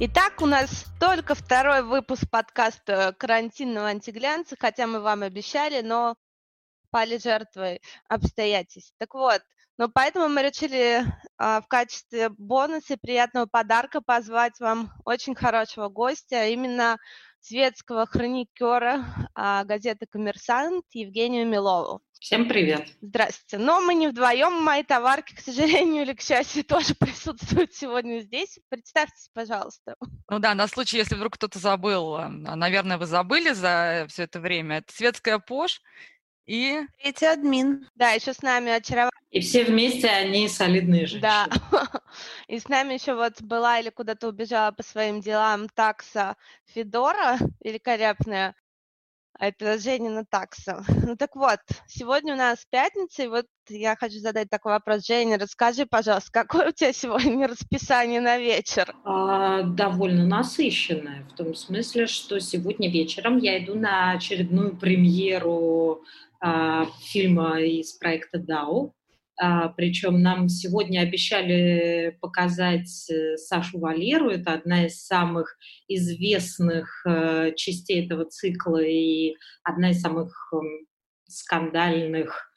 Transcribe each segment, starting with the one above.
Итак, у нас только второй выпуск подкаста «Карантинного антиглянца», хотя мы вам обещали, но пали жертвой обстоятельств. Так вот, но поэтому мы решили а, в качестве бонуса приятного подарка позвать вам очень хорошего гостя, а именно светского хроникера а, газеты «Коммерсант» Евгению Милову. Всем привет. Здравствуйте. Но мы не вдвоем, мои товарки, к сожалению или к счастью, тоже присутствуют сегодня здесь. Представьтесь, пожалуйста. Ну да, на случай, если вдруг кто-то забыл, а, наверное, вы забыли за все это время. Это светская Пош и... Третий админ. Да, еще с нами очаровательный и все вместе они солидные женщины. Да. И с нами еще вот была или куда-то убежала по своим делам такса Федора, великолепная. А это Женина такса. Ну так вот, сегодня у нас пятница, и вот я хочу задать такой вопрос. Женя, расскажи, пожалуйста, какое у тебя сегодня расписание на вечер? А, довольно насыщенное, в том смысле, что сегодня вечером я иду на очередную премьеру а, фильма из проекта «Дау», причем нам сегодня обещали показать э, Сашу Валеру. Это одна из самых известных э, частей этого цикла и одна из самых скандальных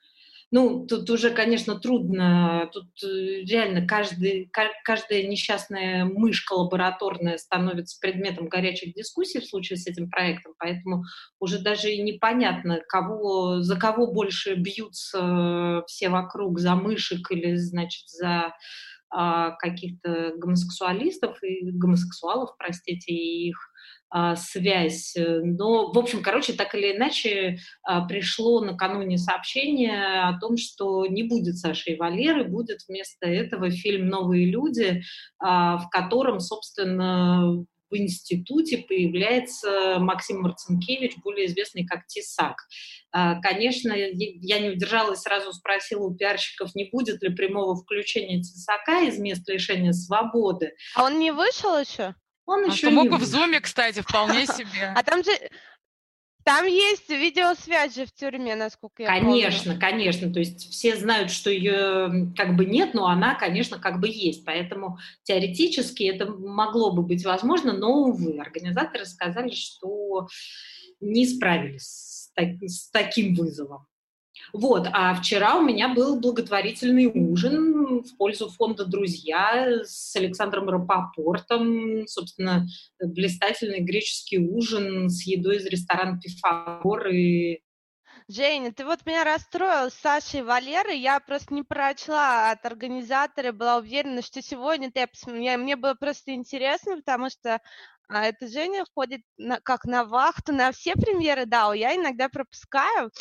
ну, тут уже, конечно, трудно, тут э, реально каждый, каждая несчастная мышка лабораторная становится предметом горячих дискуссий в случае с этим проектом, поэтому уже даже и непонятно, кого, за кого больше бьются все вокруг, за мышек или, значит, за а, каких-то гомосексуалистов и гомосексуалов, простите, и их связь. Но, в общем, короче, так или иначе а, пришло накануне сообщение о том, что не будет Саши и Валеры, будет вместо этого фильм «Новые люди», а, в котором, собственно, в институте появляется Максим Марцинкевич, более известный как Тесак. Конечно, я не удержалась, сразу спросила у пиарщиков, не будет ли прямого включения Тесака из мест лишения свободы. А он не вышел еще? Он а еще мог бы в зуме, кстати, вполне себе. А там же там есть видеосвязь же в тюрьме, насколько я конечно, помню. Конечно, конечно. То есть все знают, что ее как бы нет, но она, конечно, как бы есть. Поэтому теоретически это могло бы быть возможно, но, увы, организаторы сказали, что не справились с, так, с таким вызовом. Вот, а вчера у меня был благотворительный ужин в пользу фонда «Друзья» с Александром Рапопортом, собственно, блистательный греческий ужин с едой из ресторана «Пифагор» и Женя, ты вот меня расстроил с Сашей и Валерой. Я просто не прочла от организатора, была уверена, что сегодня ты мне, мне было просто интересно, потому что а, эта Женя ходит на, как на вахту на все премьеры да, я иногда пропускаю.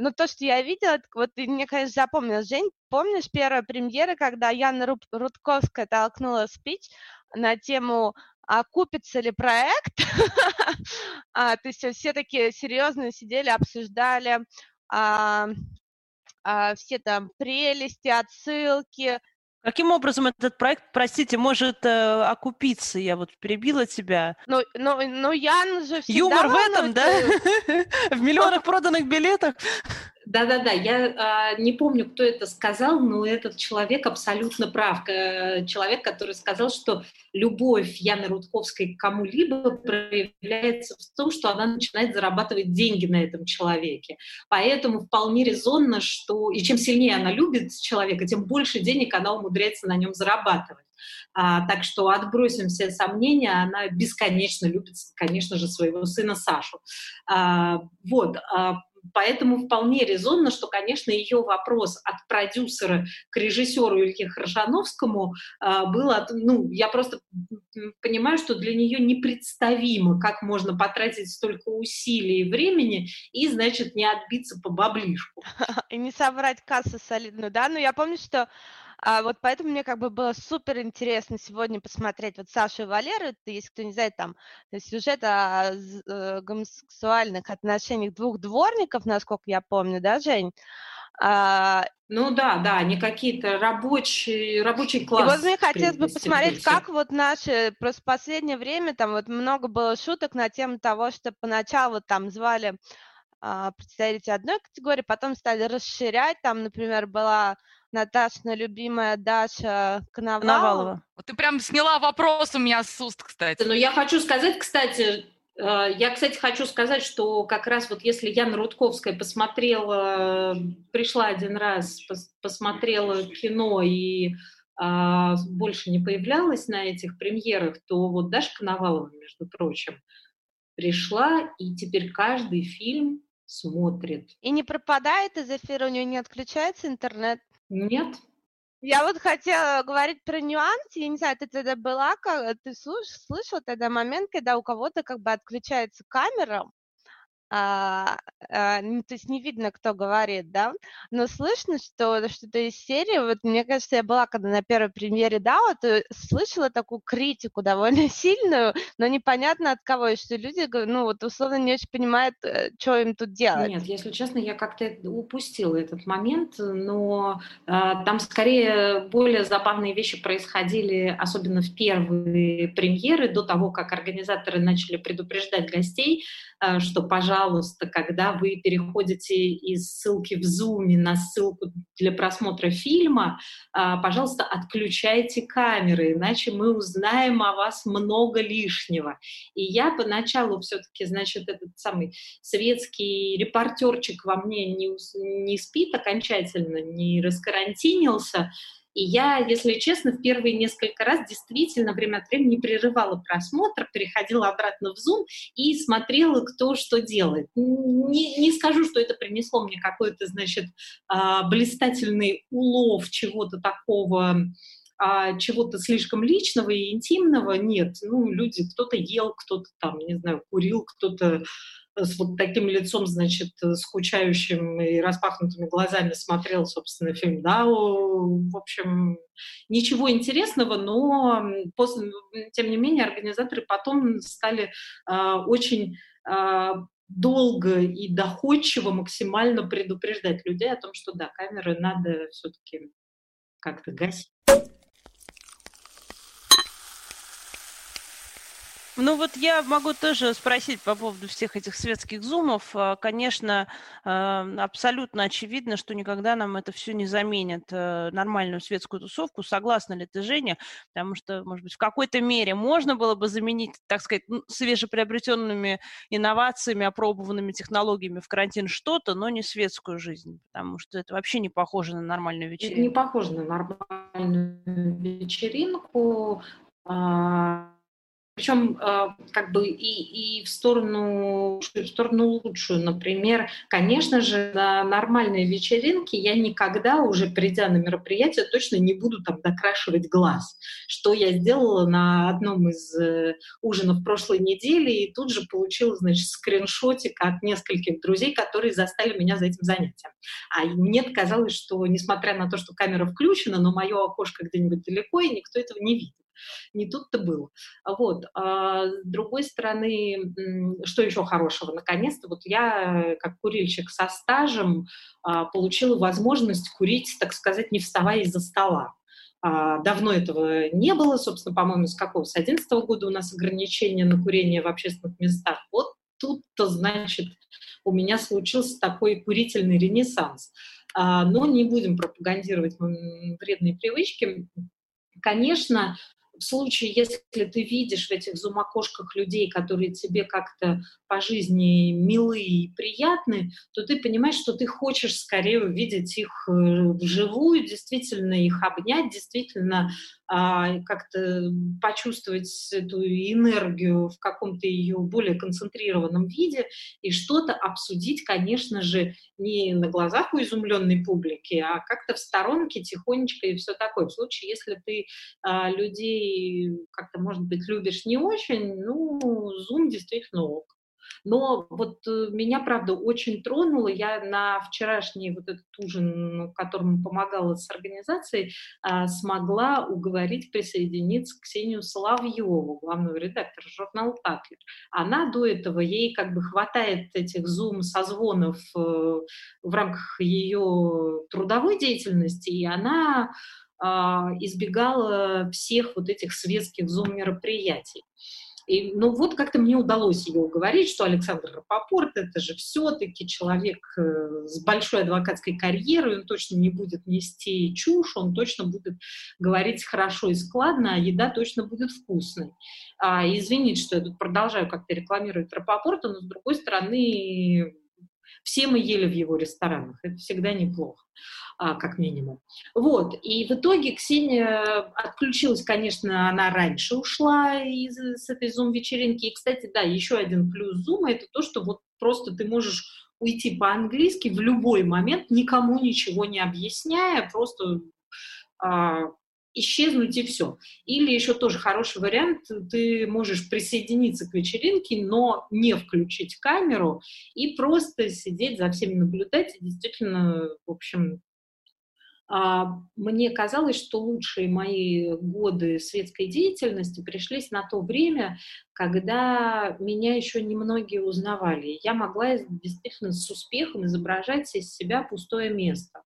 Но то, что я видела, вот ты мне, конечно, запомнилось. Жень, помнишь первая премьера, когда Яна Рудковская толкнула спич на тему а купится ли проект? а, то есть все такие серьезные сидели, обсуждали а, а, все там прелести, отсылки, Каким образом этот проект, простите, может э, окупиться? Я вот перебила тебя. Ну, ну, ну Ян же всегда Юмор в этом, да? В миллионах проданных билетах? Да-да-да, я э, не помню, кто это сказал, но этот человек абсолютно прав. Человек, который сказал, что любовь Яны Рудковской к кому-либо проявляется в том, что она начинает зарабатывать деньги на этом человеке. Поэтому вполне резонно, что и чем сильнее она любит человека, тем больше денег она умудряется на нем зарабатывать. А, так что отбросим все сомнения, она бесконечно любит, конечно же, своего сына Сашу. А, вот, а, Поэтому вполне резонно, что, конечно, ее вопрос от продюсера к режиссеру Илье Хорошановскому э, был, от, ну, я просто понимаю, что для нее непредставимо, как можно потратить столько усилий и времени и, значит, не отбиться по баблишку. И не собрать кассу солидную, да? Но я помню, что а вот поэтому мне как бы было супер интересно сегодня посмотреть вот Сашу и Валеру, если кто не знает, там сюжет о э, гомосексуальных отношениях двух дворников, насколько я помню, да, Жень? А, ну да, да, они какие-то рабочие, рабочий класс. И вот мне хотелось бы посмотреть, как вот наши, просто в последнее время там вот много было шуток на тему того, что поначалу там звали а, представители одной категории, потом стали расширять, там, например, была Наташина любимая Даша Коновалова. Коновалова. Вот ты прям сняла вопрос у меня с уст, кстати. Но я хочу сказать, кстати, э, я, кстати, хочу сказать, что как раз вот если Яна Рудковская посмотрела, пришла один раз, посмотрела кино и а, больше не появлялась на этих премьерах, то вот Даша Коновалова, между прочим, пришла, и теперь каждый фильм смотрит. И не пропадает из эфира, у нее не отключается интернет? Нет. Я вот хотела говорить про нюансы, я не знаю, ты тогда была, ты слыш, слышала тогда момент, когда у кого-то как бы отключается камера, а, а, ну, то есть не видно, кто говорит, да, но слышно, что что-то из серии, вот мне кажется, я была когда на первой премьере да, вот слышала такую критику довольно сильную, но непонятно от кого, и что люди, ну, вот условно не очень понимают, э, что им тут делать. Нет, если честно, я как-то упустила этот момент, но э, там скорее более забавные вещи происходили, особенно в первые премьеры, до того, как организаторы начали предупреждать гостей, э, что, пожалуйста, пожалуйста, когда вы переходите из ссылки в Zoom на ссылку для просмотра фильма, а, пожалуйста, отключайте камеры, иначе мы узнаем о вас много лишнего. И я поначалу все-таки, значит, этот самый советский репортерчик во мне не, не спит окончательно, не раскарантинился, и я, если честно, в первые несколько раз действительно время от времени прерывала просмотр, переходила обратно в Zoom и смотрела, кто что делает. Не, не скажу, что это принесло мне какой-то, значит, а, блистательный улов чего-то такого, а чего-то слишком личного и интимного нет. Ну, люди, кто-то ел, кто-то там, не знаю, курил, кто-то с вот таким лицом, значит, скучающим и распахнутыми глазами смотрел, собственно, фильм, да, в общем, ничего интересного, но после, тем не менее организаторы потом стали э, очень э, долго и доходчиво максимально предупреждать людей о том, что да, камеры надо все-таки как-то гасить. Ну вот я могу тоже спросить по поводу всех этих светских зумов. А, конечно, а, абсолютно очевидно, что никогда нам это все не заменит э, нормальную светскую тусовку. Согласна ли ты, Женя? Потому что, может быть, в какой-то мере можно было бы заменить, так сказать, свежеприобретенными инновациями, опробованными технологиями в карантин что-то, но не светскую жизнь, потому что это вообще не похоже на нормальную вечеринку. Не похоже на нормальную вечеринку. Причем э, как бы и, и в, сторону, в сторону лучшую. Например, конечно же, на нормальной вечеринке я никогда уже, придя на мероприятие, точно не буду там докрашивать глаз. Что я сделала на одном из э, ужинов прошлой недели, и тут же получила, значит, скриншотик от нескольких друзей, которые застали меня за этим занятием. А мне казалось, что, несмотря на то, что камера включена, но мое окошко где-нибудь далеко, и никто этого не видит. Не тут-то было. Вот. А с другой стороны, что еще хорошего? Наконец-то вот я, как курильщик со стажем, а, получила возможность курить, так сказать, не вставая из-за стола. А, давно этого не было, собственно, по-моему, с какого? С 2011 года у нас ограничения на курение в общественных местах. Вот тут-то, значит, у меня случился такой курительный ренессанс. А, но не будем пропагандировать вредные привычки. Конечно, в случае, если ты видишь в этих зум-окошках людей, которые тебе как-то по жизни милы и приятны, то ты понимаешь, что ты хочешь скорее увидеть их э, вживую, действительно их обнять, действительно как-то почувствовать эту энергию в каком-то ее более концентрированном виде и что-то обсудить, конечно же, не на глазах у изумленной публики, а как-то в сторонке, тихонечко и все такое. В случае, если ты а, людей как-то, может быть, любишь не очень, ну, Zoom действительно ок. Но вот э, меня, правда, очень тронуло. Я на вчерашний вот этот ужин, которому помогала с организацией, а, смогла уговорить присоединиться к Ксению Соловьеву, главного редактора журнала «Татлер». Она до этого, ей как бы хватает этих зум-созвонов э, в рамках ее трудовой деятельности, и она а, избегала всех вот этих светских зум-мероприятий. И, ну вот как-то мне удалось ее уговорить, что Александр Рапопорт это же все-таки человек э, с большой адвокатской карьерой, он точно не будет нести чушь, он точно будет говорить хорошо и складно, а еда точно будет вкусной. А, извинить, что я тут продолжаю как-то рекламировать Рапопорта, но с другой стороны все мы ели в его ресторанах, это всегда неплохо, как минимум. Вот, и в итоге Ксения отключилась, конечно, она раньше ушла из с этой зум-вечеринки. И, кстати, да, еще один плюс зума – это то, что вот просто ты можешь уйти по-английски в любой момент, никому ничего не объясняя, просто а, исчезнуть и все. Или еще тоже хороший вариант, ты можешь присоединиться к вечеринке, но не включить камеру и просто сидеть за всеми наблюдать. И действительно, в общем, а, мне казалось, что лучшие мои годы светской деятельности пришлись на то время, когда меня еще немногие узнавали. Я могла действительно с успехом изображать из себя пустое место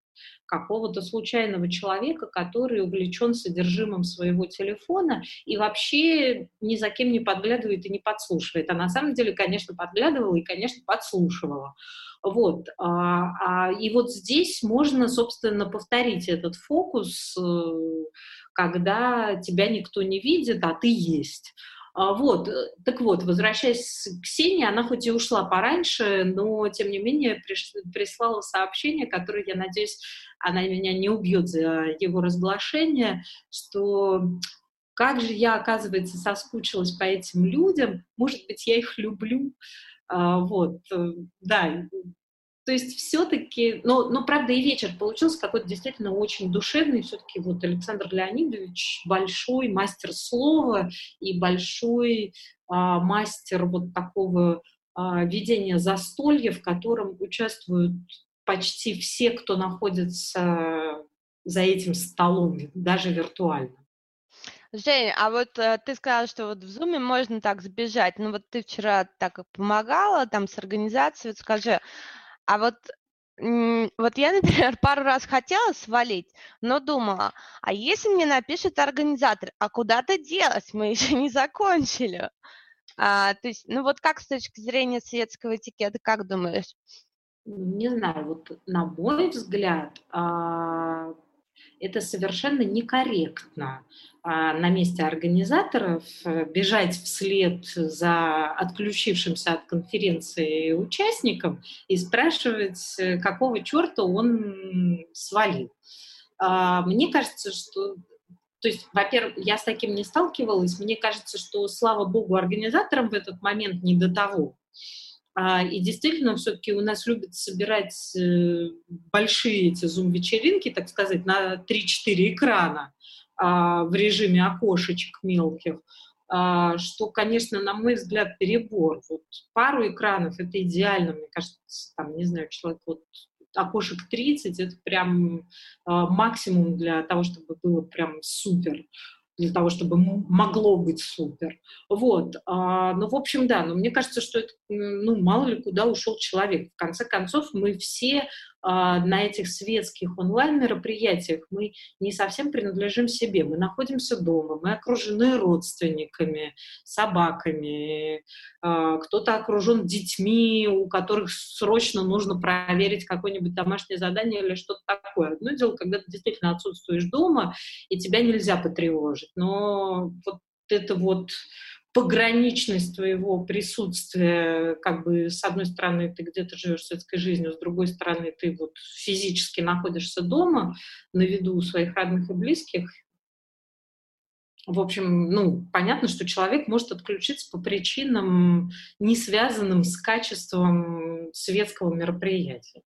какого-то случайного человека, который увлечен содержимым своего телефона и вообще ни за кем не подглядывает и не подслушивает. А на самом деле, конечно, подглядывала и, конечно, подслушивала. Вот. А, а, и вот здесь можно, собственно, повторить этот фокус, э, когда тебя никто не видит, а ты есть. А, вот, э, так вот, возвращаясь к Ксении, она хоть и ушла пораньше, но, тем не менее, приш... прислала сообщение, которое, я надеюсь, она меня не убьет за его разглашение, что как же я, оказывается, соскучилась по этим людям, может быть, я их люблю, а, вот, э, да, то есть все-таки, но, но правда и вечер получился какой-то действительно очень душевный. Все-таки вот Александр Леонидович большой мастер слова и большой а, мастер вот такого а, ведения застолья, в котором участвуют почти все, кто находится за этим столом, даже виртуально. Жень, а вот э, ты сказала, что вот в Зуме можно так сбежать. Ну вот ты вчера так помогала там с организацией. Вот скажи, а вот вот я, например, пару раз хотела свалить, но думала, а если мне напишет организатор, а куда ты делась, мы еще не закончили. А, то есть, ну вот как с точки зрения светского этикета, как думаешь? Не знаю, вот на мой взгляд, а, это совершенно некорректно а, на месте организаторов э, бежать вслед за отключившимся от конференции участником и спрашивать, э, какого черта он свалил. А, мне кажется, что то есть, во-первых, я с таким не сталкивалась. Мне кажется, что, слава богу, организаторам в этот момент не до того. А, и действительно, все-таки у нас любят собирать э, большие эти зум-вечеринки, так сказать, на 3-4 экрана а, в режиме окошечек мелких, а, что, конечно, на мой взгляд, перебор. Вот пару экранов — это идеально, мне кажется, там, не знаю, человек вот окошек 30 — это прям максимум для того, чтобы было прям супер для того, чтобы могло быть супер. Вот. А, ну, в общем, да, но мне кажется, что это, ну, мало ли куда ушел человек. В конце концов, мы все на этих светских онлайн-мероприятиях мы не совсем принадлежим себе. Мы находимся дома, мы окружены родственниками, собаками, а, кто-то окружен детьми, у которых срочно нужно проверить какое-нибудь домашнее задание или что-то такое. Одно дело, когда ты действительно отсутствуешь дома, и тебя нельзя потревожить. Но вот это вот пограничность твоего присутствия, как бы с одной стороны ты где-то живешь светской жизнью, с другой стороны ты вот физически находишься дома на виду у своих родных и близких. В общем, ну, понятно, что человек может отключиться по причинам, не связанным с качеством светского мероприятия.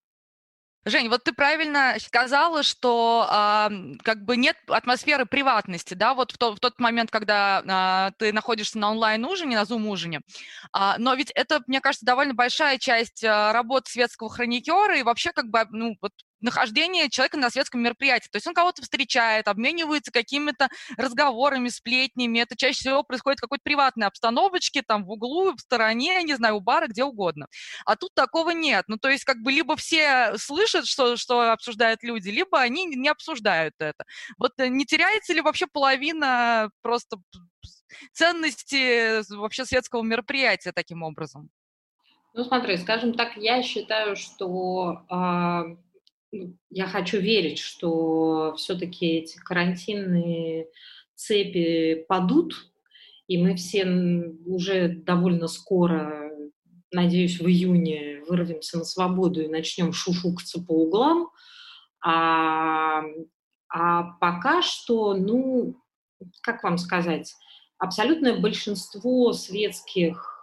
Жень, вот ты правильно сказала, что а, как бы нет атмосферы приватности, да, вот в, то, в тот момент, когда а, ты находишься на онлайн-ужине, на зум-ужине, а, но ведь это, мне кажется, довольно большая часть а, работы светского хроникера и вообще как бы, ну, вот нахождение человека на светском мероприятии. То есть он кого-то встречает, обменивается какими-то разговорами, сплетнями. Это чаще всего происходит в какой-то приватной обстановочке, там в углу, в стороне, не знаю, у бара, где угодно. А тут такого нет. Ну, то есть как бы либо все слышат, что, что обсуждают люди, либо они не обсуждают это. Вот э, не теряется ли вообще половина просто ценности вообще светского мероприятия таким образом? Ну, смотри, скажем так, я считаю, что э, я хочу верить, что все-таки эти карантинные цепи падут, и мы все уже довольно скоро, надеюсь, в июне вырвемся на свободу и начнем шушукаться по углам. А, а пока что, ну, как вам сказать, абсолютное большинство светских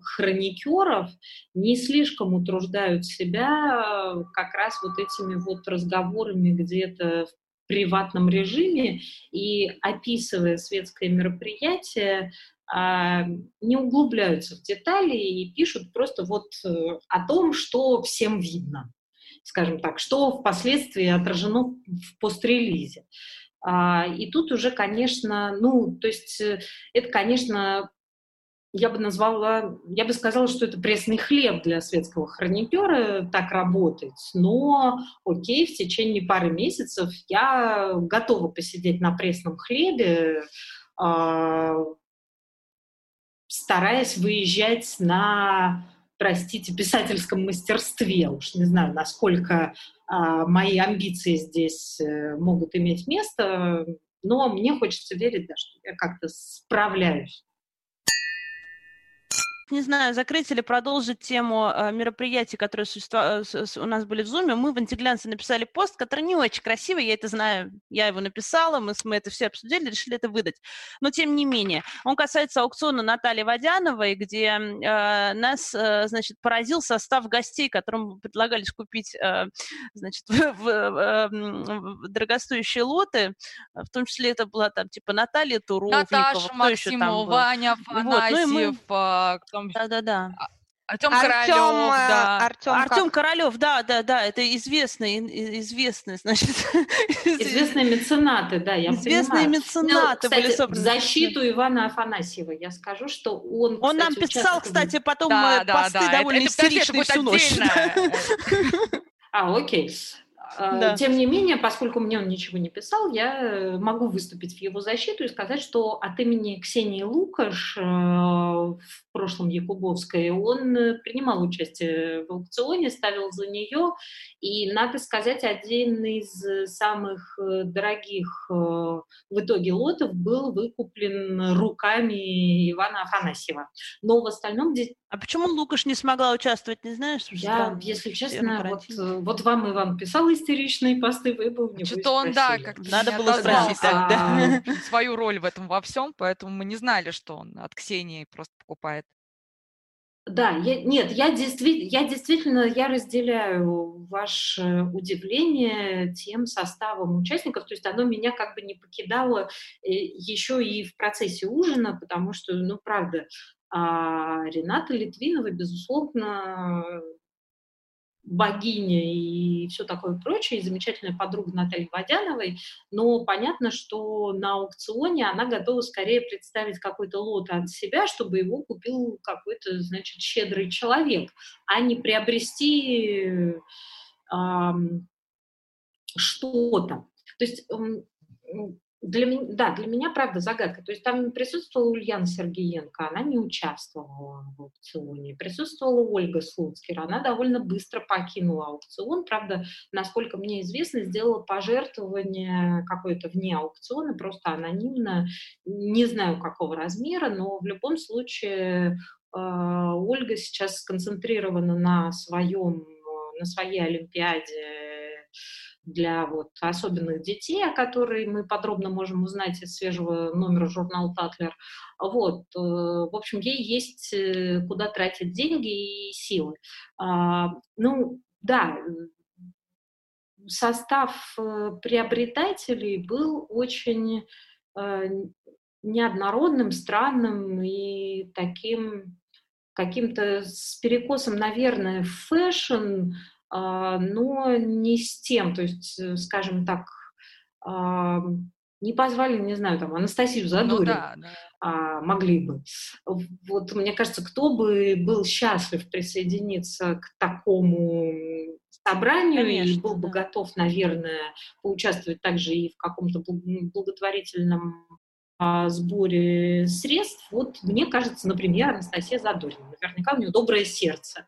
хроникеров не слишком утруждают себя э, как раз вот этими вот разговорами где-то в приватном режиме и описывая светское мероприятие, а, не углубляются в детали и пишут просто вот э, о том, что всем видно, скажем так, что впоследствии отражено в пострелизе. А, и тут уже, конечно, ну, то есть э, это, конечно, я бы назвала, я бы сказала, что это пресный хлеб для светского хроникера так работать, но окей, в течение пары месяцев я готова посидеть на пресном хлебе, э, стараясь выезжать на, простите, писательском мастерстве. Уж не знаю, насколько э, мои амбиции здесь э, могут иметь место, но мне хочется верить, да, что я как-то справляюсь не знаю, закрыть или продолжить тему э, мероприятий, которые. Э, у нас были в Зуме. Мы в антиглянце написали пост, который не очень красивый, я это знаю, я его написала, мы, мы это все обсудили, решили это выдать. Но тем не менее, он касается аукциона Натальи Водяновой, где э, нас, э, значит, поразил состав гостей, которым предлагались купить, э, значит, в, в, э, в дорогостоящие лоты, в том числе это была там типа Наталья Туровникова, Наташа Максимова, Ваня Афанасьев, вот, ну, мы потом... Да-да-да. Артем Королев, э, да. Артем, Артем Королев, да, да, да, это известный, известный, значит. Известные меценаты, да, я Известные понимаю. меценаты ну, кстати, были собраны. В защиту Ивана Афанасьева я скажу, что он, Он кстати, нам писал, кстати, потом да, да, посты да, довольно это, истеричные всю ночь. А, окей. А, да. Тем не менее, поскольку мне он ничего не писал, я э, могу выступить в его защиту и сказать, что от имени Ксении Лукаш э, в прошлом Якубовской он э, принимал участие в аукционе, ставил за нее, и, надо сказать, один из самых дорогих в итоге лотов был выкуплен руками Ивана Афанасьева. Но в остальном а почему Лукаш не смогла участвовать, не знаешь? Я, если честно, вот, э, вот вам Иван писал истеричные посты, вы бы у Что-то он, да, как Надо было спросить тогда. свою роль в этом во всем, поэтому мы не знали, что он от Ксении просто покупает. Да, я, нет, я действительно, я действительно, я разделяю ваше удивление тем составом участников, то есть оно меня как бы не покидало э, еще и в процессе ужина, потому что, ну, правда, а Рената Литвинова, безусловно, богиня и все такое прочее, и замечательная подруга Натальи Водяновой, но понятно, что на аукционе она готова скорее представить какой-то лот от себя, чтобы его купил какой-то, значит, щедрый человек, а не приобрести э, что-то. То есть для меня, да, для меня, правда, загадка. То есть там присутствовала Ульяна Сергеенко, она не участвовала в аукционе. Присутствовала Ольга Слуцкер, она довольно быстро покинула аукцион. Правда, насколько мне известно, сделала пожертвование какое-то вне аукциона, просто анонимно. Не знаю, какого размера, но в любом случае э, Ольга сейчас сконцентрирована на своем, на своей Олимпиаде для вот особенных детей, о которой мы подробно можем узнать из свежего номера журнала «Татлер». Вот, э, в общем, ей есть э, куда тратить деньги и силы. А, ну, да, состав э, приобретателей был очень неоднородным, странным и таким каким-то с перекосом, наверное, в fashion, но не с тем, то есть, э, скажем так, а, не позвали, не знаю, там, Анастасию Задорин, ну, да, да. А, могли бы. Вот, мне кажется, кто бы был счастлив присоединиться к такому собранию Конечно, и был бы да. готов, наверное, поучаствовать также и в каком-то благотворительном сборе средств, вот мне кажется, например, Анастасия Задорина. Наверняка у нее доброе сердце.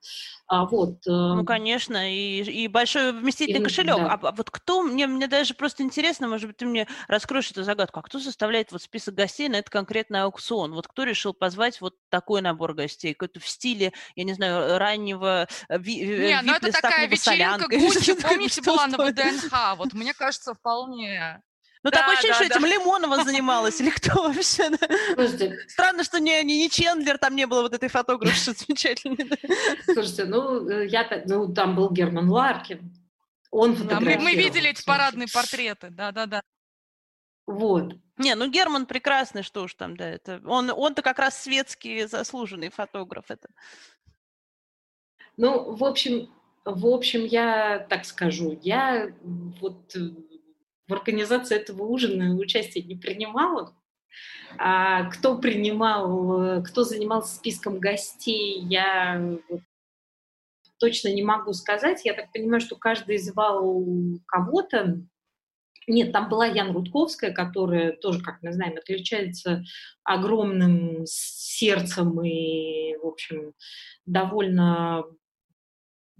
А, вот, ну, конечно, и, и большой вместительный и, кошелек. Да. А, а вот кто, мне, мне даже просто интересно, может быть, ты мне раскроешь эту загадку, а кто составляет вот список гостей на этот конкретный аукцион? Вот кто решил позвать вот такой набор гостей? Какой-то в стиле, я не знаю, раннего ви, Не, ну это такая вечеринка Гуччи, помните, была на ВДНХ? Вот мне кажется, вполне ну, да, такое ощущение, да, что да. этим Лимонова занималась, или кто вообще? Слушайте. Странно, что не, не, не Чендлер, там не было вот этой фотографши замечательной. Слушайте, ну, э, я, ну, там был Герман Ларкин. Он фотографировал. Да, мы, мы видели эти парадные портреты, да-да-да. Вот. Не, ну Герман прекрасный, что уж там, да, это он, он-то как раз светский заслуженный фотограф. Это. Ну, в общем, в общем, я так скажу, я вот э, в организации этого ужина участие не принимала. А кто принимал, кто занимался списком гостей, я точно не могу сказать. Я так понимаю, что каждый звал кого-то. Нет, там была Яна Рудковская, которая тоже, как мы знаем, отличается огромным сердцем и, в общем, довольно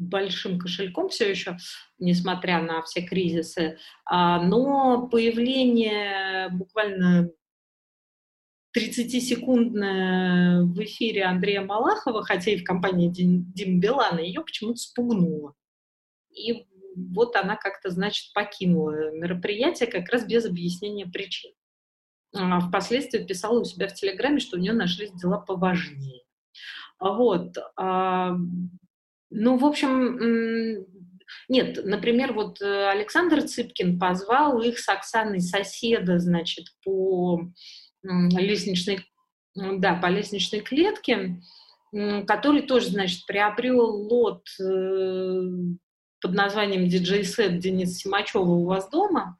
большим кошельком все еще, несмотря на все кризисы, а, но появление буквально 30-секундное в эфире Андрея Малахова, хотя и в компании Дим Билана, ее почему-то спугнуло. И вот она как-то, значит, покинула мероприятие как раз без объяснения причин. А впоследствии писала у себя в Телеграме, что у нее нашлись дела поважнее. Вот. Ну, в общем, нет, например, вот э, Александр Цыпкин позвал их с Оксаной соседа, значит, по лестничной, да, по лестничной клетке, который тоже, значит, приобрел лот э, под названием диджей-сет Дениса Симачева у вас дома.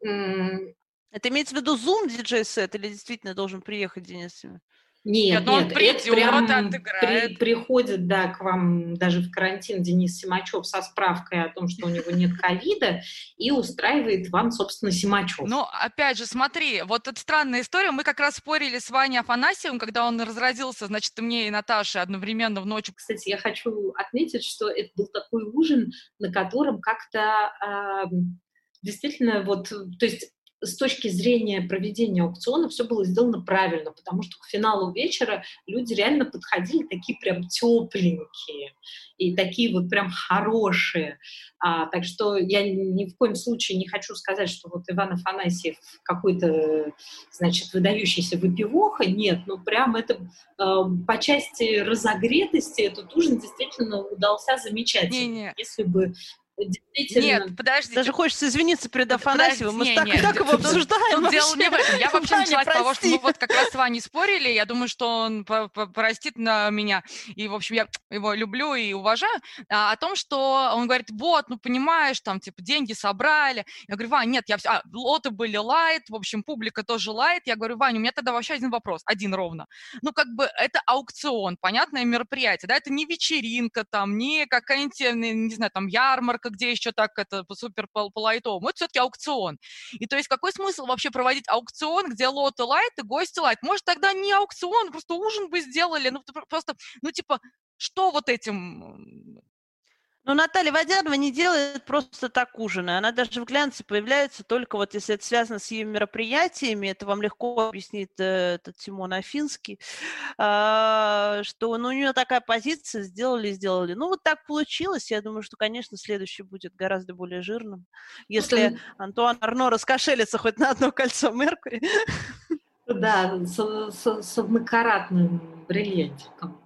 Это имеется в виду Zoom диджей-сет или действительно должен приехать Денис Симачев? Нет, нет, он придет, это прям при, приходит, да, к вам даже в карантин Денис Симачев со справкой о том, что у него нет ковида, и устраивает вам, собственно, Симачев. Ну, опять же, смотри, вот эта странная история. Мы как раз спорили с Ваней Афанасьевым, когда он разразился, значит, мне и Наташе одновременно в ночь. Кстати, я хочу отметить, что это был такой ужин, на котором как-то э, действительно вот, то есть с точки зрения проведения аукциона все было сделано правильно, потому что к финалу вечера люди реально подходили такие прям тепленькие и такие вот прям хорошие. А, так что я ни в коем случае не хочу сказать, что вот Иван Афанасьев какой-то, значит, выдающийся выпивоха. Нет, ну прям это э, по части разогретости этот ужин действительно удался замечательно. Не, не. Если бы действительно... Нет, подожди. Даже хочется извиниться перед Афанасьевым. Мы так, нет, так его обсуждаем. Тут дело не в этом. Я вообще начала с того, что мы вот как раз с Ваней спорили. Я думаю, что он простит на меня. И, в общем, я его люблю и уважаю. А, о том, что он говорит, вот, ну, понимаешь, там, типа, деньги собрали. Я говорю, Вань, нет, я все... А, лоты были лайт, в общем, публика тоже лайт. Я говорю, Ваня, у меня тогда вообще один вопрос, один ровно. Ну, как бы, это аукцион, понятное мероприятие, да, это не вечеринка там, не какая-нибудь, не знаю, там, ярмарка, где еще так это супер по, по лайтовому. Это все-таки аукцион. И то есть какой смысл вообще проводить аукцион, где лоты лайт и гости лайт? Может, тогда не аукцион, просто ужин бы сделали, ну, просто, ну, типа, что вот этим ну, Наталья Водянова не делает просто так ужины. Она даже в глянце появляется только вот если это связано с ее мероприятиями, это вам легко объяснит э, этот Тимон Афинский, э, что ну, у нее такая позиция, сделали, сделали. Ну, вот так получилось. Я думаю, что, конечно, следующий будет гораздо более жирным. Если Антуан Арно раскошелится хоть на одно кольцо Меркури. Да, с, с, с однокаратным бриллиантиком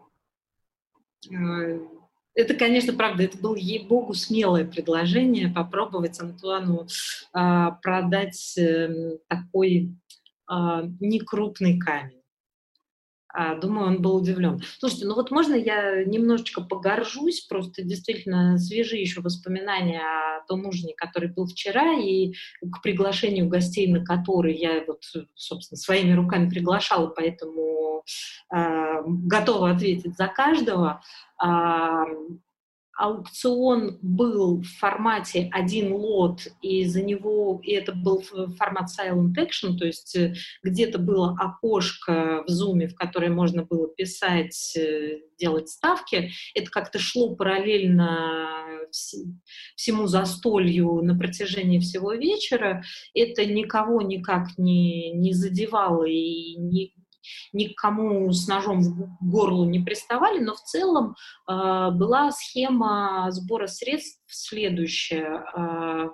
э, это, конечно, правда, это было, ей-богу, смелое предложение попробовать Антуану а, продать а, такой а, некрупный камень. А, думаю, он был удивлен. Слушайте, ну вот можно я немножечко погоржусь, просто действительно свежие еще воспоминания о том ужине, который был вчера, и к приглашению гостей, на который я вот, собственно, своими руками приглашала, поэтому э, готова ответить за каждого. Э, аукцион был в формате один лот, и за него, и это был формат silent action, то есть э, где-то было окошко в зуме, в которое можно было писать, э, делать ставки, это как-то шло параллельно всему застолью на протяжении всего вечера, это никого никак не, не задевало и не, никому с ножом в горло не приставали, но в целом э, была схема сбора средств следующая. Э,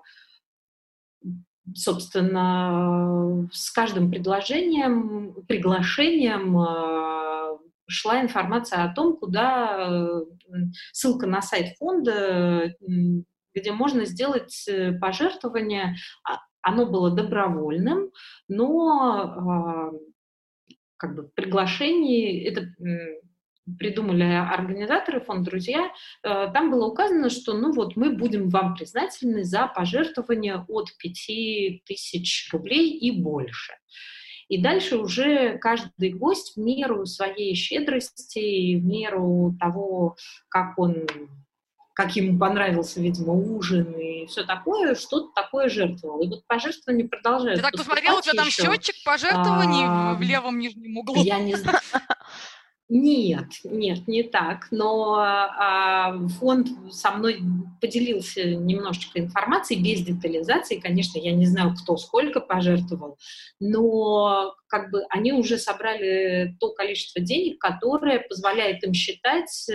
собственно, с каждым предложением, приглашением э, шла информация о том, куда ссылка на сайт фонда, где можно сделать э, пожертвование. Оно было добровольным, но как бы приглашении, это придумали организаторы фонд «Друзья», э, там было указано, что ну вот мы будем вам признательны за пожертвование от 5 тысяч рублей и больше. И дальше уже каждый гость в меру своей щедрости, в меру того, как он как ему понравился, видимо, ужин и все такое, что-то такое жертвовал. И вот пожертвования продолжаются. Ты так посмотрел, у тебя там еще. счетчик пожертвований а, в левом нижнем углу? Я не знаю. Нет, нет, не так. Но а, фонд со мной поделился немножечко информацией без детализации. Конечно, я не знаю, кто сколько пожертвовал, но как бы они уже собрали то количество денег, которое позволяет им считать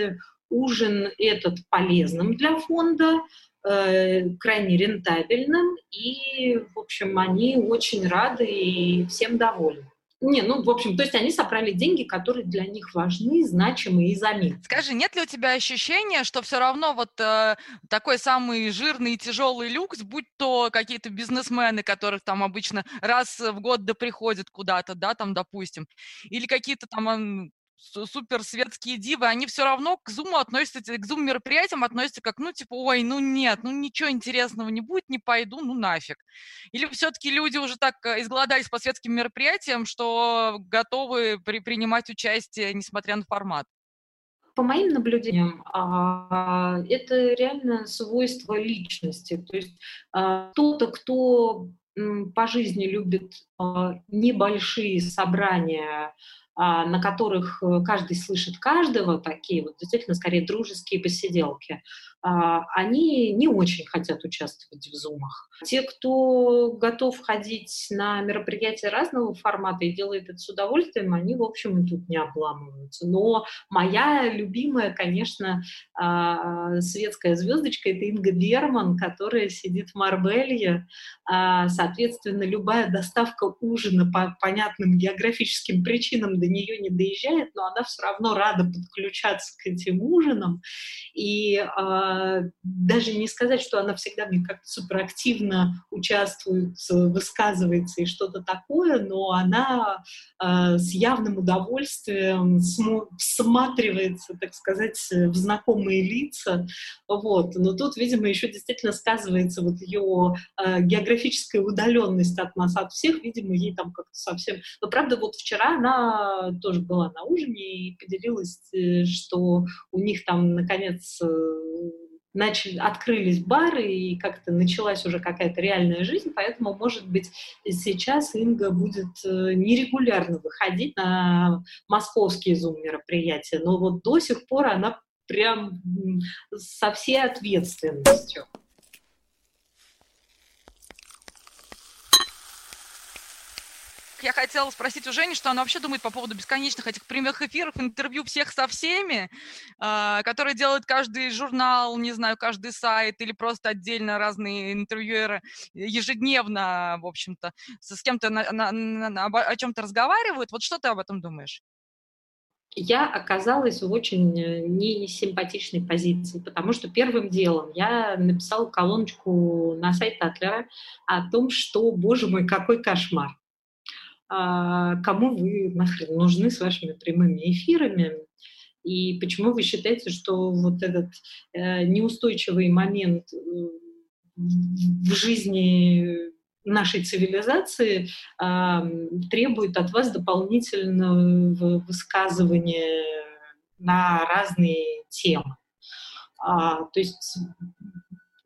ужин этот полезным для фонда, э, крайне рентабельным, и, в общем, они очень рады и всем довольны. Не, ну, в общем, то есть они собрали деньги, которые для них важны, значимы и заметны. Скажи, нет ли у тебя ощущения, что все равно вот э, такой самый жирный и тяжелый люкс, будь то какие-то бизнесмены, которых там обычно раз в год да приходят куда-то, да, там, допустим, или какие-то там супер светские дивы, они все равно к зуму относятся, к зум мероприятиям относятся как, ну, типа, ой, ну нет, ну ничего интересного не будет, не пойду, ну нафиг. Или все-таки люди уже так э, изголодались по светским мероприятиям, что готовы при, принимать участие, несмотря на формат? По моим наблюдениям, а, это реально свойство личности. То есть а, кто-то, кто по жизни любит а, небольшие собрания, на которых э, каждый слышит каждого, такие вот действительно скорее дружеские посиделки, а, они не очень хотят участвовать в зумах. Те, кто готов ходить на мероприятия разного формата и делает это с удовольствием, они, в общем, и тут не обламываются. Но моя любимая, конечно, а, светская звездочка — это Инга Берман, которая сидит в Марбелье. Соответственно, любая доставка ужина по понятным географическим причинам до нее не доезжает, но она все равно рада подключаться к этим ужинам. И а, даже не сказать, что она всегда мне как-то суперактивно участвует, высказывается и что-то такое, но она а, с явным удовольствием всматривается, так сказать, в знакомые лица. Вот. Но тут, видимо, еще действительно сказывается вот ее а, географическая удаленность от нас, от всех, видимо, ей там как-то совсем... Но, правда, вот вчера она тоже была на ужине и поделилась, э, что у них там, наконец, э, начали, открылись бары, и как-то началась уже какая-то реальная жизнь, поэтому, может быть, сейчас Инга будет э, нерегулярно выходить на московские зум-мероприятия, но вот до сих пор она прям со всей ответственностью. Я хотела спросить у Жени, что она вообще думает по поводу бесконечных этих прямых эфиров, интервью всех со всеми, э, которые делают каждый журнал, не знаю, каждый сайт или просто отдельно разные интервьюеры ежедневно, в общем-то, с кем-то на, на, на, о чем-то разговаривают. Вот что ты об этом думаешь? я оказалась в очень э, несимпатичной позиции, потому что первым делом я написала колоночку на сайт Атлера о том, что, боже мой, какой кошмар. А, кому вы нахрен нужны с вашими прямыми эфирами, и почему вы считаете, что вот этот э, неустойчивый момент э, в жизни нашей цивилизации э, требует от вас дополнительного высказывания на разные темы. А, то есть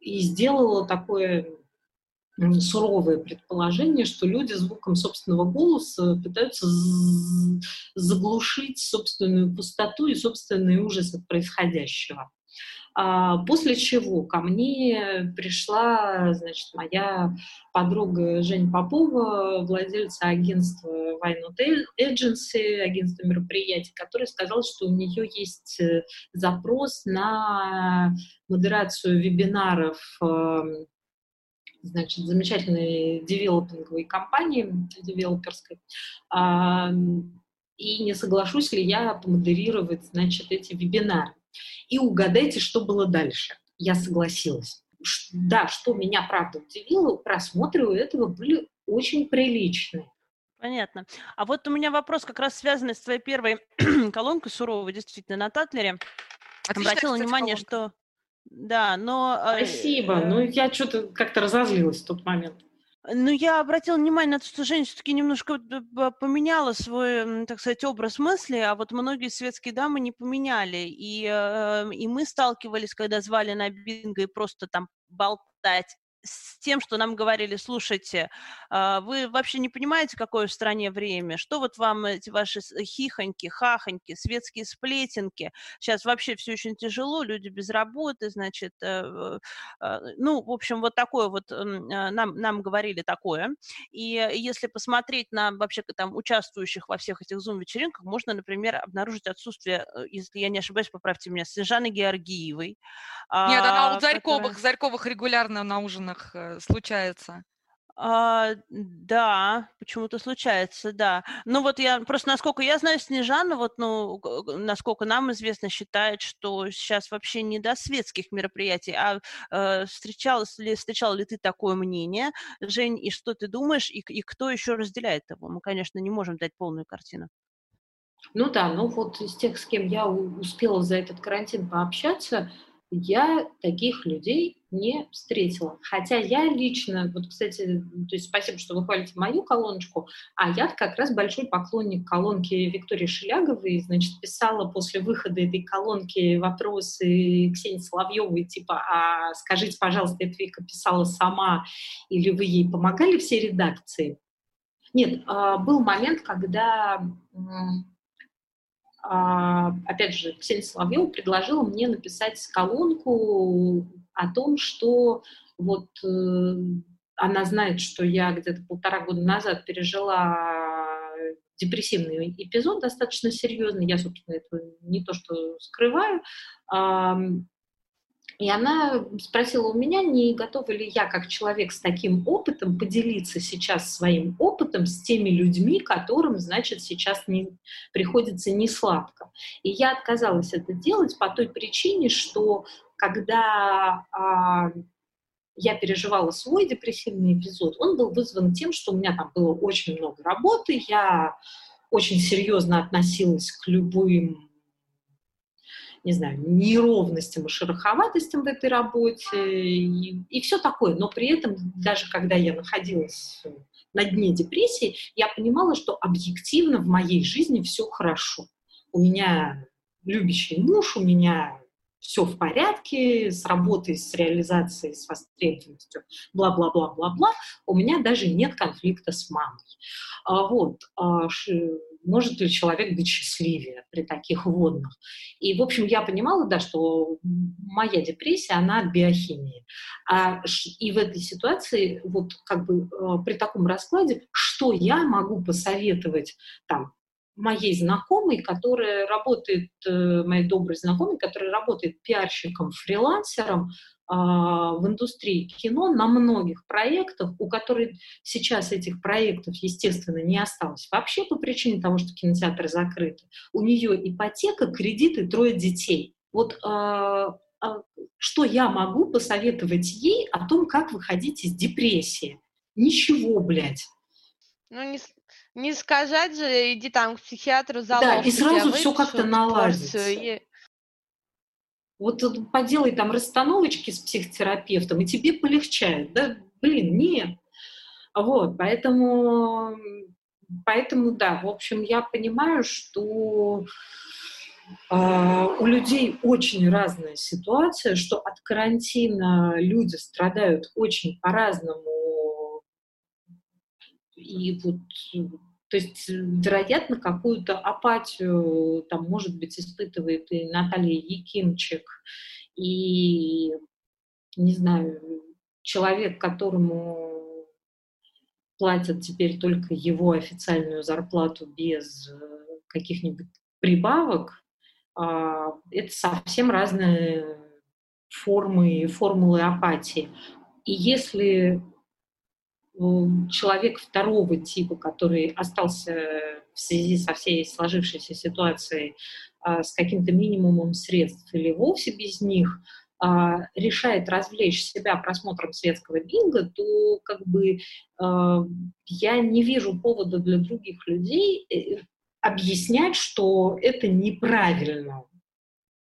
и сделала такое суровое предположение, что люди звуком собственного голоса пытаются заглушить собственную пустоту и собственный ужас от происходящего. А, после чего ко мне пришла, значит, моя подруга Женя Попова, владельца агентства Wine Agency, агентства мероприятий, которая сказала, что у нее есть э, запрос на модерацию вебинаров эм, значит, замечательной девелопинговой компании, девелоперской, и не соглашусь ли я помодерировать, значит, эти вебинары. И угадайте, что было дальше. Я согласилась. Да, что меня, правда, удивило, просмотры у этого были очень приличные. Понятно. А вот у меня вопрос как раз связанный с твоей первой колонкой суровой, действительно, на Татлере. Отличная, Обратила внимание, колонка. что да, но... А, Спасибо. Э, ну, я что-то как-то разозлилась в тот момент. Ну, я обратила внимание на то, что Женя все-таки немножко поменяла свой, так сказать, образ мысли, а вот многие светские дамы не поменяли. И, э, и мы сталкивались, когда звали на бинго и просто там болтать с тем, что нам говорили, слушайте, а, вы вообще не понимаете, какое в стране время, что вот вам эти ваши хихоньки, хахоньки, светские сплетенки, сейчас вообще все очень тяжело, люди без работы, значит, э, а, ну, в общем, вот такое вот а, нам, нам говорили такое, и если посмотреть на вообще там участвующих во всех этих зум-вечеринках, можно, например, обнаружить отсутствие, э, если я не ошибаюсь, поправьте меня, Снежаны Георгиевой. Нет, она у Зарьковых, которая... Зарьковых регулярно на ужин ужинах э, случается? А, да, почему-то случается, да. Ну вот я просто, насколько я знаю, Снежана, вот, ну, насколько нам известно, считает, что сейчас вообще не до светских мероприятий. А э, встречалась ли, встречал ли ты такое мнение, Жень, и что ты думаешь, и, и кто еще разделяет его? Мы, конечно, не можем дать полную картину. Ну да, ну вот из тех, с кем я успела за этот карантин пообщаться, я таких людей не встретила. Хотя я лично, вот, кстати, то есть спасибо, что вы хвалите мою колоночку, а я как раз большой поклонник колонки Виктории Шеляговой, значит, писала после выхода этой колонки вопросы Ксении Соловьевой, типа, а скажите, пожалуйста, эта Вика писала сама или вы ей помогали все редакции? Нет, а, был момент, когда опять же, Ксения Соловьева предложила мне написать колонку о том, что вот э, она знает, что я где-то полтора года назад пережила депрессивный эпизод достаточно серьезный, я, собственно, это не то что скрываю, и она спросила у меня, не готова ли я, как человек с таким опытом, поделиться сейчас своим опытом с теми людьми, которым, значит, сейчас не, приходится не сладко. И я отказалась это делать по той причине, что когда а, я переживала свой депрессивный эпизод, он был вызван тем, что у меня там было очень много работы, я очень серьезно относилась к любым не знаю, неровностям и шероховатостям в этой работе и, и все такое. Но при этом, даже когда я находилась на дне депрессии, я понимала, что объективно в моей жизни все хорошо. У меня любящий муж, у меня все в порядке, с работой, с реализацией, с востребованностью, бла-бла-бла-бла-бла, у меня даже нет конфликта с мамой. А, вот, а, может ли человек быть счастливее при таких водных. И, в общем, я понимала, да, что моя депрессия, она от биохимии. А, и в этой ситуации, вот как бы а, при таком раскладе, что я могу посоветовать там моей знакомой, которая работает, э, моей доброй знакомой, которая работает пиарщиком, фрилансером в индустрии кино на многих проектах, у которых сейчас этих проектов, естественно, не осталось вообще по причине того, что кинотеатры закрыты. У нее ипотека, кредиты, трое детей. Вот а, а, что я могу посоветовать ей о том, как выходить из депрессии? Ничего, блядь. Ну, не, не сказать же, иди там к психиатру, заложь. Да, и сразу все как-то наладится. И... Вот поделай там расстановочки с психотерапевтом, и тебе полегчает. Да, блин, нет. Вот, поэтому, поэтому, да, в общем, я понимаю, что а, у людей очень разная ситуация, что от карантина люди страдают очень по-разному. И вот, то есть, вероятно, какую-то апатию там, может быть, испытывает и Наталья Якимчик, и, не знаю, человек, которому платят теперь только его официальную зарплату без э, каких-нибудь прибавок, а, это совсем разные формы, формулы апатии. И если человек второго типа, который остался в связи со всей сложившейся ситуацией а, с каким-то минимумом средств или вовсе без них, а, решает развлечь себя просмотром светского бинга, то как бы я не вижу повода для других людей э, объяснять, что это неправильно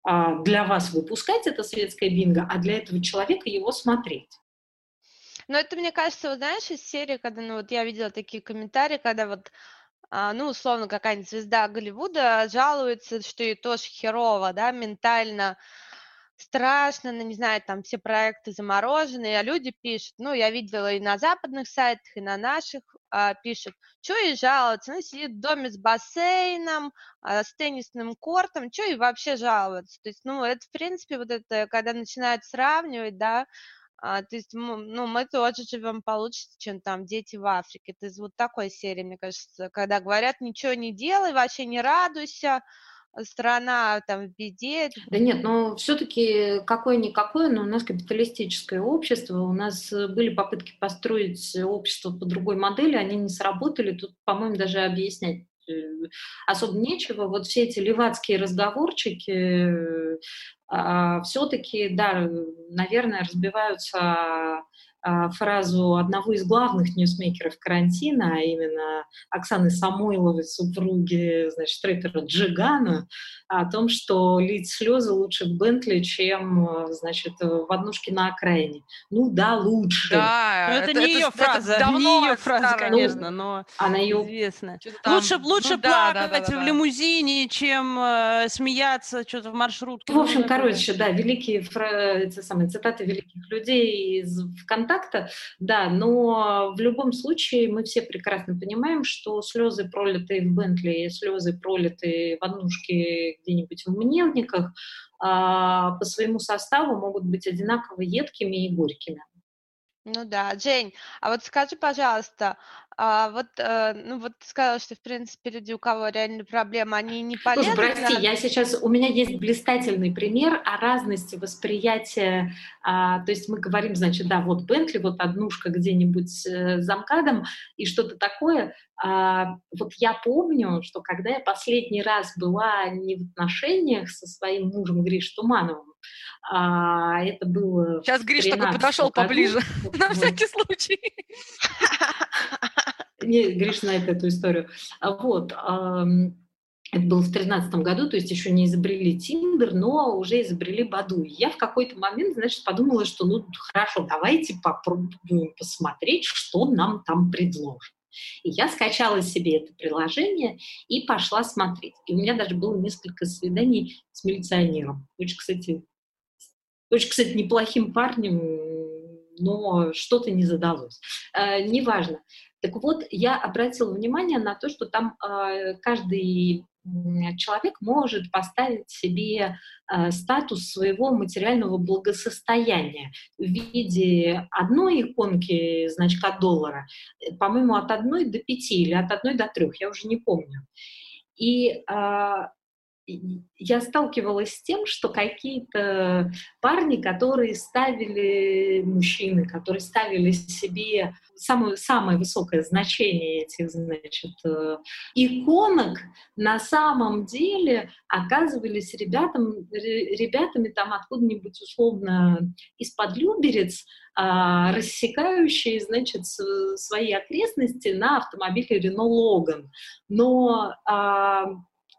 а, для вас выпускать это светское бинго, а для этого человека его смотреть. Но это, мне кажется, вот знаешь, из серии, когда, ну, вот я видела такие комментарии, когда вот, а, ну, условно, какая-нибудь звезда Голливуда жалуется, что ей тоже херово, да, ментально, страшно, ну, не знаю, там все проекты заморожены, а люди пишут, ну, я видела и на западных сайтах, и на наших, а, пишут, что и жаловаться, ну, сидит в доме с бассейном, а, с теннисным кортом, что и вообще жаловаться, то есть, ну, это, в принципе, вот это, когда начинают сравнивать, да, а, то есть, ну, мы тоже живем получше, чем там дети в Африке. Это из вот такой серии, мне кажется, когда говорят, ничего не делай, вообще не радуйся, страна там в беде. Да нет, но все-таки какое-никакое, но у нас капиталистическое общество, у нас э, были попытки построить общество по другой модели, они не сработали, тут, по-моему, даже объяснять особо нечего. Вот все эти левацкие разговорчики а, все-таки, да, наверное, разбиваются фразу одного из главных ньюсмейкеров карантина, а именно Оксаны Самойловой, супруги, значит, рэпера Джигана, о том, что лить слезы лучше в Бентли, чем, значит, в однушке на окраине. Ну да, лучше. Да, но это, это не ее фраза, это не ее фраза, конечно, но она ее известна. Там... Лучше, лучше ну, плакать да, да, да, в лимузине, чем э, смеяться что-то в маршрутке. В общем, ну, короче, да, великие фра... эти самые цитаты великих людей из ВКонтакте контакта, да, но в любом случае мы все прекрасно понимаем, что слезы, пролитые в Бентли, слезы, пролитые в однушке где-нибудь в Мневниках, а, по своему составу могут быть одинаково едкими и горькими. Ну да, Жень, а вот скажи, пожалуйста, а вот, э, ну вот ты сказала, что, в принципе, люди, у кого реально проблемы, они не полезны. Слушай, прости, я сейчас, у меня есть блистательный пример о разности восприятия, а, то есть мы говорим, значит, да, вот Бентли, вот однушка где-нибудь э, за МКАДом и что-то такое. А, вот я помню, что когда я последний раз была не в отношениях со своим мужем Гриш Тумановым, а, это было... Сейчас Гриш такой подошел поближе, на всякий случай. Не, Гриш знает эту историю. А вот, это было в тринадцатом году, то есть еще не изобрели Тиндер, но уже изобрели Баду. И я в какой-то момент, значит, подумала, что ну хорошо, давайте попробуем посмотреть, что нам там предложат. И я скачала себе это приложение и пошла смотреть. И у меня даже было несколько свиданий с милиционером. Очень, кстати, очень, кстати, неплохим парнем, но что-то не задалось. Э, неважно. Так вот, я обратила внимание на то, что там э, каждый человек может поставить себе э, статус своего материального благосостояния в виде одной иконки значка доллара, э, по-моему, от одной до пяти или от одной до трех, я уже не помню. И а, я сталкивалась с тем, что какие-то парни, которые ставили, мужчины, которые ставили себе самое, самое высокое значение этих, значит, э, иконок, на самом деле оказывались ребятам, ребятами там откуда-нибудь условно из-под Люберец, а, рассекающие, значит, свои окрестности на автомобиле Renault Logan. Но а,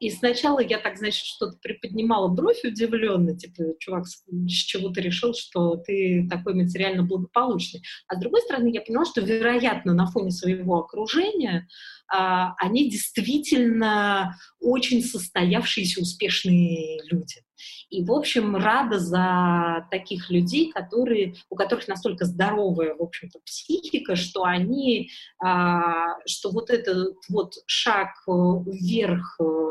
И сначала я так, значит, что-то приподнимала бровь удивленно, типа, чувак, с чего ты решил, что ты такой материально благополучный? А с другой стороны, я поняла, что, вероятно, на фоне своего окружения а, они действительно очень состоявшиеся, успешные люди. И, в общем, рада за таких людей, которые, у которых настолько здоровая, в общем-то, психика, что они, а, что вот этот вот шаг э, вверх э,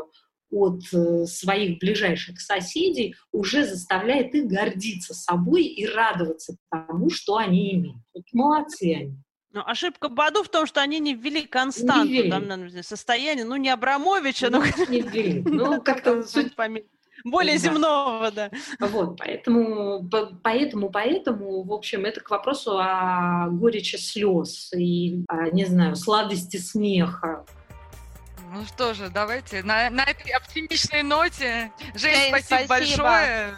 от э, своих ближайших соседей уже заставляет их гордиться собой и радоваться тому, что они имеют. Вот молодцы они. Ну, ошибка Баду в том, что они не ввели константу не ввели. Там, состояние, ну, не Абрамовича, ну, но... Не ввели. Ну, как-то суть более да. земного, да. Вот, поэтому, поэтому, поэтому, в общем, это к вопросу о горечи слез и, о, не знаю, сладости смеха. Ну что же, давайте на, на этой оптимистичной ноте. Жень, спасибо, спасибо большое.